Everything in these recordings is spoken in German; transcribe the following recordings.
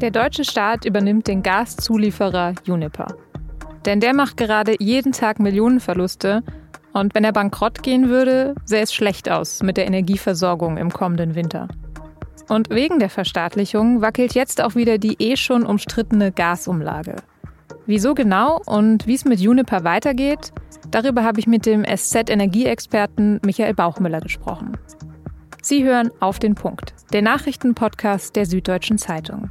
Der deutsche Staat übernimmt den Gaszulieferer Juniper. Denn der macht gerade jeden Tag Millionenverluste und wenn er bankrott gehen würde, sähe es schlecht aus mit der Energieversorgung im kommenden Winter. Und wegen der Verstaatlichung wackelt jetzt auch wieder die eh schon umstrittene Gasumlage. Wieso genau und wie es mit Juniper weitergeht, darüber habe ich mit dem SZ-Energieexperten Michael Bauchmüller gesprochen. Sie hören auf den Punkt, der Nachrichtenpodcast der Süddeutschen Zeitung.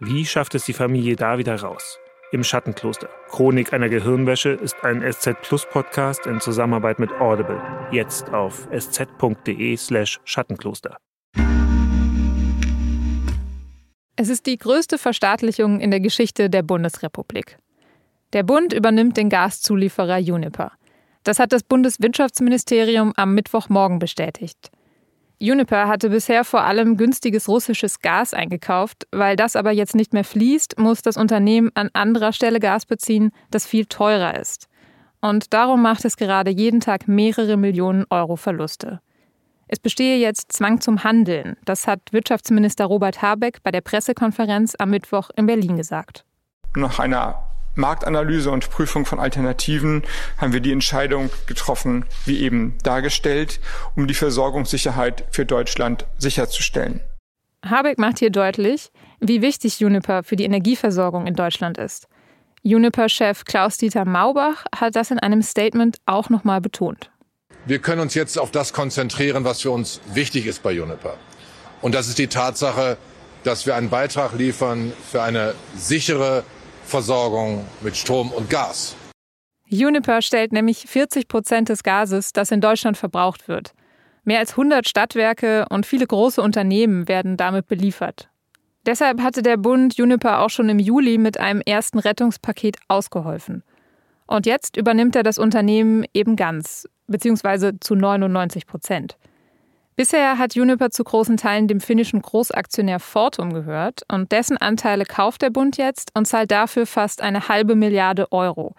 Wie schafft es die Familie da wieder raus? Im Schattenkloster. Chronik einer Gehirnwäsche ist ein SZ Plus Podcast in Zusammenarbeit mit Audible. Jetzt auf sz.de/slash Schattenkloster. Es ist die größte Verstaatlichung in der Geschichte der Bundesrepublik. Der Bund übernimmt den Gaszulieferer Juniper. Das hat das Bundeswirtschaftsministerium am Mittwochmorgen bestätigt. Juniper hatte bisher vor allem günstiges russisches Gas eingekauft. Weil das aber jetzt nicht mehr fließt, muss das Unternehmen an anderer Stelle Gas beziehen, das viel teurer ist. Und darum macht es gerade jeden Tag mehrere Millionen Euro Verluste. Es bestehe jetzt Zwang zum Handeln. Das hat Wirtschaftsminister Robert Habeck bei der Pressekonferenz am Mittwoch in Berlin gesagt. Nach einer Marktanalyse und Prüfung von Alternativen haben wir die Entscheidung getroffen, wie eben dargestellt, um die Versorgungssicherheit für Deutschland sicherzustellen. Habeck macht hier deutlich, wie wichtig Juniper für die Energieversorgung in Deutschland ist. Juniper-Chef Klaus-Dieter Maubach hat das in einem Statement auch nochmal betont. Wir können uns jetzt auf das konzentrieren, was für uns wichtig ist bei Juniper. Und das ist die Tatsache, dass wir einen Beitrag liefern für eine sichere Versorgung mit Strom und Gas. Juniper stellt nämlich 40 Prozent des Gases, das in Deutschland verbraucht wird. Mehr als 100 Stadtwerke und viele große Unternehmen werden damit beliefert. Deshalb hatte der Bund Juniper auch schon im Juli mit einem ersten Rettungspaket ausgeholfen. Und jetzt übernimmt er das Unternehmen eben ganz, beziehungsweise zu 99 Prozent. Bisher hat Juniper zu großen Teilen dem finnischen Großaktionär Fortum gehört und dessen Anteile kauft der Bund jetzt und zahlt dafür fast eine halbe Milliarde Euro.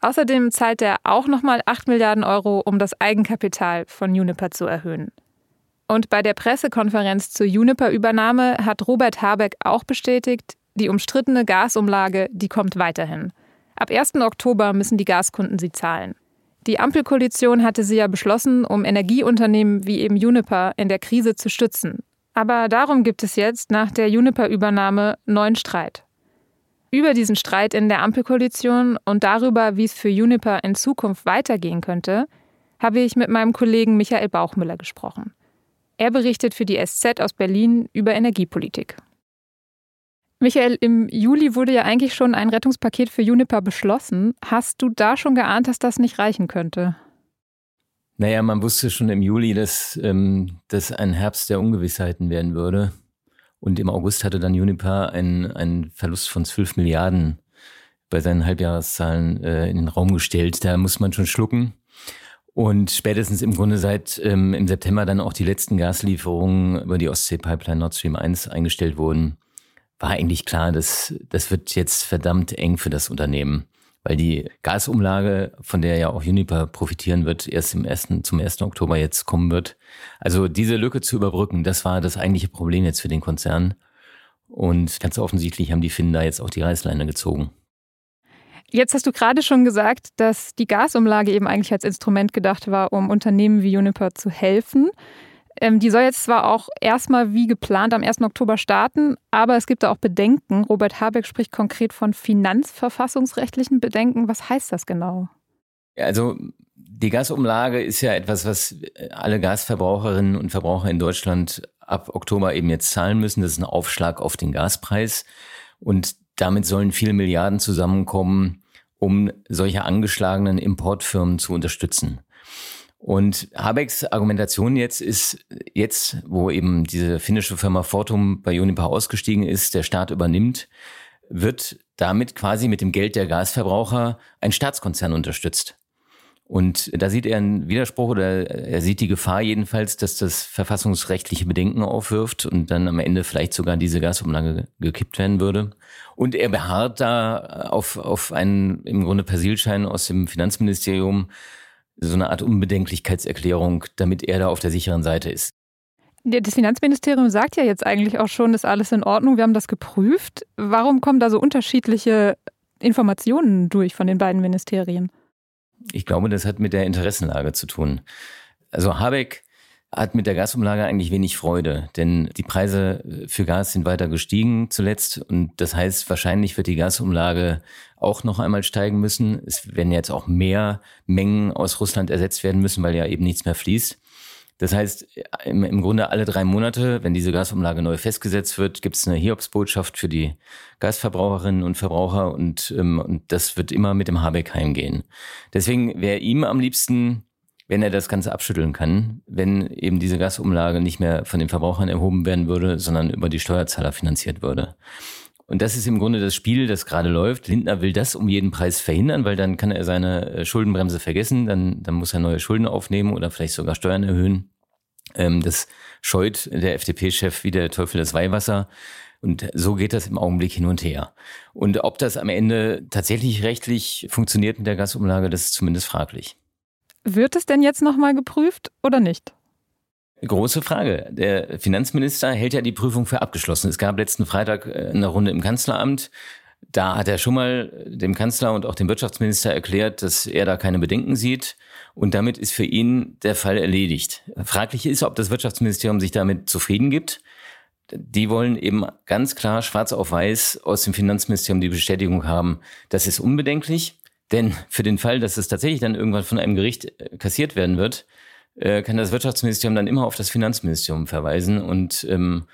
Außerdem zahlt er auch nochmal 8 Milliarden Euro, um das Eigenkapital von Juniper zu erhöhen. Und bei der Pressekonferenz zur Juniper-Übernahme hat Robert Habeck auch bestätigt, die umstrittene Gasumlage, die kommt weiterhin. Ab 1. Oktober müssen die Gaskunden sie zahlen. Die Ampelkoalition hatte sie ja beschlossen, um Energieunternehmen wie eben Juniper in der Krise zu stützen. Aber darum gibt es jetzt nach der Juniper-Übernahme neuen Streit. Über diesen Streit in der Ampelkoalition und darüber, wie es für Juniper in Zukunft weitergehen könnte, habe ich mit meinem Kollegen Michael Bauchmüller gesprochen. Er berichtet für die SZ aus Berlin über Energiepolitik. Michael, im Juli wurde ja eigentlich schon ein Rettungspaket für Juniper beschlossen. Hast du da schon geahnt, dass das nicht reichen könnte? Naja, man wusste schon im Juli, dass ähm, das ein Herbst der Ungewissheiten werden würde. Und im August hatte dann Juniper einen, einen Verlust von 12 Milliarden bei seinen Halbjahreszahlen äh, in den Raum gestellt. Da muss man schon schlucken. Und spätestens im Grunde seit ähm, im September dann auch die letzten Gaslieferungen über die Ostsee-Pipeline Nord Stream 1 eingestellt wurden, war eigentlich klar, dass das wird jetzt verdammt eng für das Unternehmen, weil die Gasumlage, von der ja auch Uniper profitieren wird, erst im ersten, zum 1. Oktober jetzt kommen wird. Also diese Lücke zu überbrücken, das war das eigentliche Problem jetzt für den Konzern. Und ganz offensichtlich haben die Finnen da jetzt auch die Reißleine gezogen. Jetzt hast du gerade schon gesagt, dass die Gasumlage eben eigentlich als Instrument gedacht war, um Unternehmen wie Uniper zu helfen. Ähm, die soll jetzt zwar auch erstmal wie geplant am 1. Oktober starten, aber es gibt da auch Bedenken. Robert Habeck spricht konkret von finanzverfassungsrechtlichen Bedenken. Was heißt das genau? Also die Gasumlage ist ja etwas, was alle Gasverbraucherinnen und Verbraucher in Deutschland ab Oktober eben jetzt zahlen müssen. Das ist ein Aufschlag auf den Gaspreis. Und damit sollen viele Milliarden zusammenkommen, um solche angeschlagenen Importfirmen zu unterstützen. Und Habecks Argumentation jetzt ist, jetzt, wo eben diese finnische Firma Fortum bei Uniper ausgestiegen ist, der Staat übernimmt, wird damit quasi mit dem Geld der Gasverbraucher einen Staatskonzern unterstützt. Und da sieht er einen Widerspruch oder er sieht die Gefahr jedenfalls, dass das verfassungsrechtliche Bedenken aufwirft und dann am Ende vielleicht sogar diese Gasumlage gekippt werden würde. Und er beharrt da auf, auf einen im Grunde Persilschein aus dem Finanzministerium, so eine Art Unbedenklichkeitserklärung, damit er da auf der sicheren Seite ist. Das Finanzministerium sagt ja jetzt eigentlich auch schon, ist alles in Ordnung, wir haben das geprüft. Warum kommen da so unterschiedliche Informationen durch von den beiden Ministerien? Ich glaube, das hat mit der Interessenlage zu tun. Also Habeck hat mit der Gasumlage eigentlich wenig Freude, denn die Preise für Gas sind weiter gestiegen zuletzt und das heißt, wahrscheinlich wird die Gasumlage auch noch einmal steigen müssen. Es werden jetzt auch mehr Mengen aus Russland ersetzt werden müssen, weil ja eben nichts mehr fließt. Das heißt, im, im Grunde alle drei Monate, wenn diese Gasumlage neu festgesetzt wird, gibt es eine Hiobsbotschaft für die Gasverbraucherinnen und Verbraucher und, ähm, und das wird immer mit dem Habeck heimgehen. Deswegen wäre ihm am liebsten, wenn er das Ganze abschütteln kann, wenn eben diese Gasumlage nicht mehr von den Verbrauchern erhoben werden würde, sondern über die Steuerzahler finanziert würde. Und das ist im Grunde das Spiel, das gerade läuft. Lindner will das um jeden Preis verhindern, weil dann kann er seine äh, Schuldenbremse vergessen, dann, dann muss er neue Schulden aufnehmen oder vielleicht sogar Steuern erhöhen. Ähm, das scheut der FDP-Chef wie der Teufel das Weihwasser. Und so geht das im Augenblick hin und her. Und ob das am Ende tatsächlich rechtlich funktioniert mit der Gasumlage, das ist zumindest fraglich. Wird es denn jetzt nochmal geprüft oder nicht? Große Frage. Der Finanzminister hält ja die Prüfung für abgeschlossen. Es gab letzten Freitag äh, eine Runde im Kanzleramt. Da hat er schon mal dem Kanzler und auch dem Wirtschaftsminister erklärt, dass er da keine Bedenken sieht. Und damit ist für ihn der Fall erledigt. Fraglich ist, ob das Wirtschaftsministerium sich damit zufrieden gibt. Die wollen eben ganz klar schwarz auf weiß aus dem Finanzministerium die Bestätigung haben, das ist unbedenklich. Denn für den Fall, dass es tatsächlich dann irgendwann von einem Gericht äh, kassiert werden wird, äh, kann das Wirtschaftsministerium dann immer auf das Finanzministerium verweisen. Und ähm,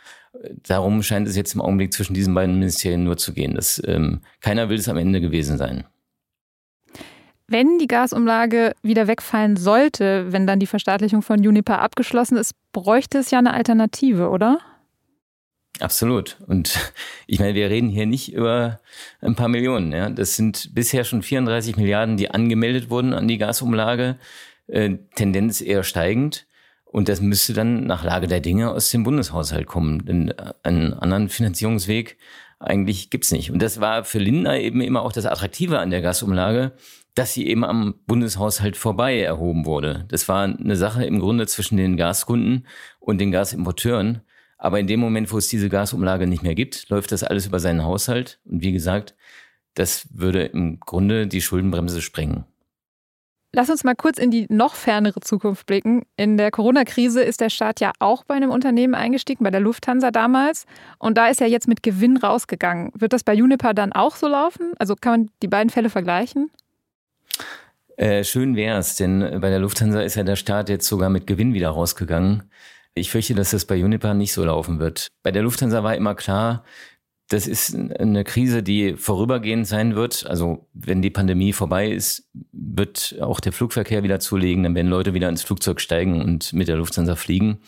darum scheint es jetzt im Augenblick zwischen diesen beiden Ministerien nur zu gehen. Das, ähm, keiner will es am Ende gewesen sein. Wenn die Gasumlage wieder wegfallen sollte, wenn dann die Verstaatlichung von Juniper abgeschlossen ist, bräuchte es ja eine Alternative, oder? Absolut. Und ich meine, wir reden hier nicht über ein paar Millionen. Ja. Das sind bisher schon 34 Milliarden, die angemeldet wurden an die Gasumlage. Äh, Tendenz eher steigend. Und das müsste dann nach Lage der Dinge aus dem Bundeshaushalt kommen. Denn äh, einen anderen Finanzierungsweg eigentlich gibt's nicht. Und das war für Lindner eben immer auch das Attraktive an der Gasumlage, dass sie eben am Bundeshaushalt vorbei erhoben wurde. Das war eine Sache im Grunde zwischen den Gaskunden und den Gasimporteuren. Aber in dem Moment, wo es diese Gasumlage nicht mehr gibt, läuft das alles über seinen Haushalt. Und wie gesagt, das würde im Grunde die Schuldenbremse sprengen. Lass uns mal kurz in die noch fernere Zukunft blicken. In der Corona-Krise ist der Staat ja auch bei einem Unternehmen eingestiegen, bei der Lufthansa damals. Und da ist er jetzt mit Gewinn rausgegangen. Wird das bei Juniper dann auch so laufen? Also kann man die beiden Fälle vergleichen? Äh, schön wär's, denn bei der Lufthansa ist ja der Staat jetzt sogar mit Gewinn wieder rausgegangen. Ich fürchte, dass das bei Juniper nicht so laufen wird. Bei der Lufthansa war immer klar, das ist eine Krise, die vorübergehend sein wird. Also wenn die Pandemie vorbei ist, wird auch der Flugverkehr wieder zulegen. Dann werden Leute wieder ins Flugzeug steigen und mit der Lufthansa fliegen.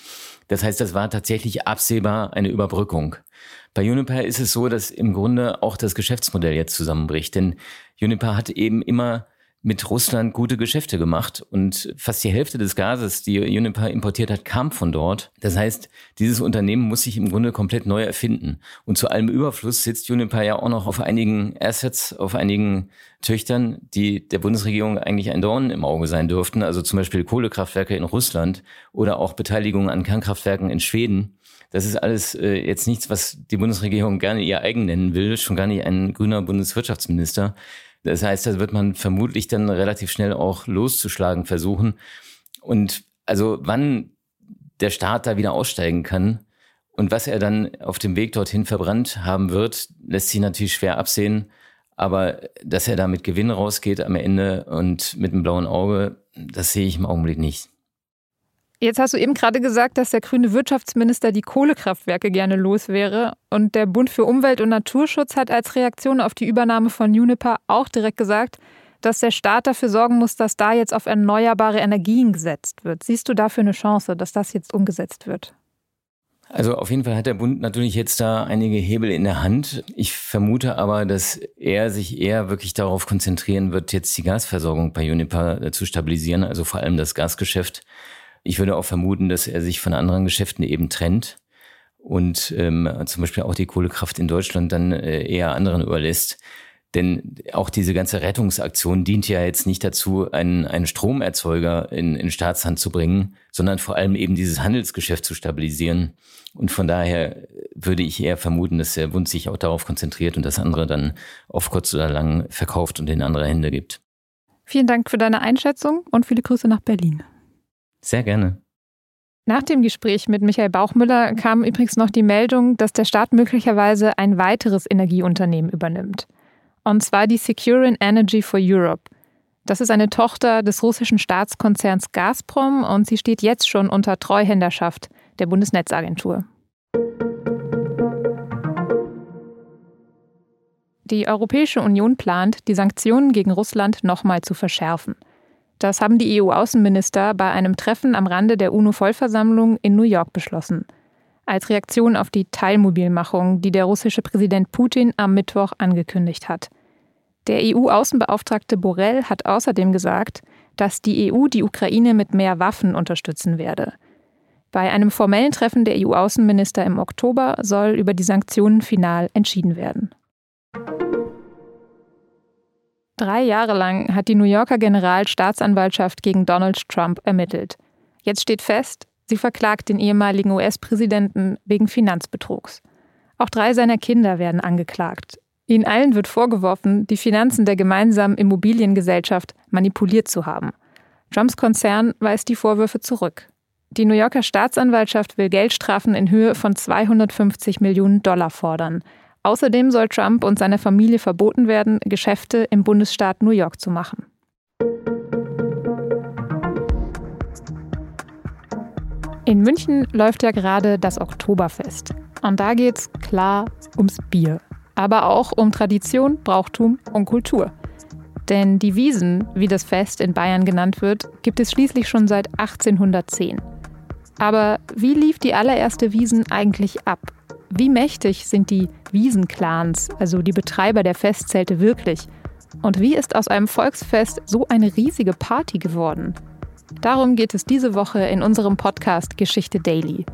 Das heißt, das war tatsächlich absehbar eine Überbrückung. Bei Uniper ist es so, dass im Grunde auch das Geschäftsmodell jetzt zusammenbricht. Denn Uniper hat eben immer mit Russland gute Geschäfte gemacht und fast die Hälfte des Gases, die Uniper importiert hat, kam von dort. Das heißt, dieses Unternehmen muss sich im Grunde komplett neu erfinden. Und zu allem Überfluss sitzt Uniper ja auch noch auf einigen Assets, auf einigen Töchtern, die der Bundesregierung eigentlich ein Dorn im Auge sein dürften. Also zum Beispiel Kohlekraftwerke in Russland oder auch Beteiligungen an Kernkraftwerken in Schweden. Das ist alles äh, jetzt nichts, was die Bundesregierung gerne ihr eigen nennen will, schon gar nicht ein grüner Bundeswirtschaftsminister. Das heißt, da wird man vermutlich dann relativ schnell auch loszuschlagen versuchen. Und also wann der Staat da wieder aussteigen kann und was er dann auf dem Weg dorthin verbrannt haben wird, lässt sich natürlich schwer absehen. Aber dass er da mit Gewinn rausgeht am Ende und mit einem blauen Auge, das sehe ich im Augenblick nicht. Jetzt hast du eben gerade gesagt, dass der grüne Wirtschaftsminister die Kohlekraftwerke gerne los wäre. Und der Bund für Umwelt und Naturschutz hat als Reaktion auf die Übernahme von Uniper auch direkt gesagt, dass der Staat dafür sorgen muss, dass da jetzt auf erneuerbare Energien gesetzt wird. Siehst du dafür eine Chance, dass das jetzt umgesetzt wird? Also auf jeden Fall hat der Bund natürlich jetzt da einige Hebel in der Hand. Ich vermute aber, dass er sich eher wirklich darauf konzentrieren wird, jetzt die Gasversorgung bei Uniper äh, zu stabilisieren, also vor allem das Gasgeschäft. Ich würde auch vermuten, dass er sich von anderen Geschäften eben trennt und ähm, zum Beispiel auch die Kohlekraft in Deutschland dann äh, eher anderen überlässt. Denn auch diese ganze Rettungsaktion dient ja jetzt nicht dazu, einen, einen Stromerzeuger in, in Staatshand zu bringen, sondern vor allem eben dieses Handelsgeschäft zu stabilisieren. Und von daher würde ich eher vermuten, dass der Bund sich auch darauf konzentriert und das andere dann auf kurz oder lang verkauft und in andere Hände gibt. Vielen Dank für deine Einschätzung und viele Grüße nach Berlin. Sehr gerne. Nach dem Gespräch mit Michael Bauchmüller kam übrigens noch die Meldung, dass der Staat möglicherweise ein weiteres Energieunternehmen übernimmt. Und zwar die Securin Energy for Europe. Das ist eine Tochter des russischen Staatskonzerns Gazprom und sie steht jetzt schon unter Treuhänderschaft der Bundesnetzagentur. Die Europäische Union plant, die Sanktionen gegen Russland nochmal zu verschärfen. Das haben die EU-Außenminister bei einem Treffen am Rande der UNO-Vollversammlung in New York beschlossen. Als Reaktion auf die Teilmobilmachung, die der russische Präsident Putin am Mittwoch angekündigt hat. Der EU-Außenbeauftragte Borrell hat außerdem gesagt, dass die EU die Ukraine mit mehr Waffen unterstützen werde. Bei einem formellen Treffen der EU-Außenminister im Oktober soll über die Sanktionen final entschieden werden. Drei Jahre lang hat die New Yorker Generalstaatsanwaltschaft gegen Donald Trump ermittelt. Jetzt steht fest, sie verklagt den ehemaligen US-Präsidenten wegen Finanzbetrugs. Auch drei seiner Kinder werden angeklagt. Ihnen allen wird vorgeworfen, die Finanzen der gemeinsamen Immobiliengesellschaft manipuliert zu haben. Trumps Konzern weist die Vorwürfe zurück. Die New Yorker Staatsanwaltschaft will Geldstrafen in Höhe von 250 Millionen Dollar fordern. Außerdem soll Trump und seiner Familie verboten werden, Geschäfte im Bundesstaat New York zu machen. In München läuft ja gerade das Oktoberfest. Und da geht's klar ums Bier. Aber auch um Tradition, Brauchtum und Kultur. Denn die Wiesen, wie das Fest in Bayern genannt wird, gibt es schließlich schon seit 1810. Aber wie lief die allererste Wiesen eigentlich ab? Wie mächtig sind die Wiesenclans, also die Betreiber der Festzelte, wirklich? Und wie ist aus einem Volksfest so eine riesige Party geworden? Darum geht es diese Woche in unserem Podcast Geschichte Daily.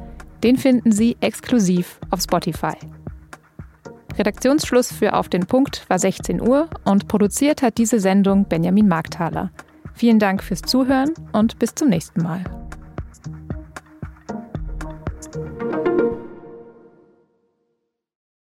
Den finden Sie exklusiv auf Spotify. Redaktionsschluss für Auf den Punkt war 16 Uhr und produziert hat diese Sendung Benjamin Markthaler. Vielen Dank fürs Zuhören und bis zum nächsten Mal.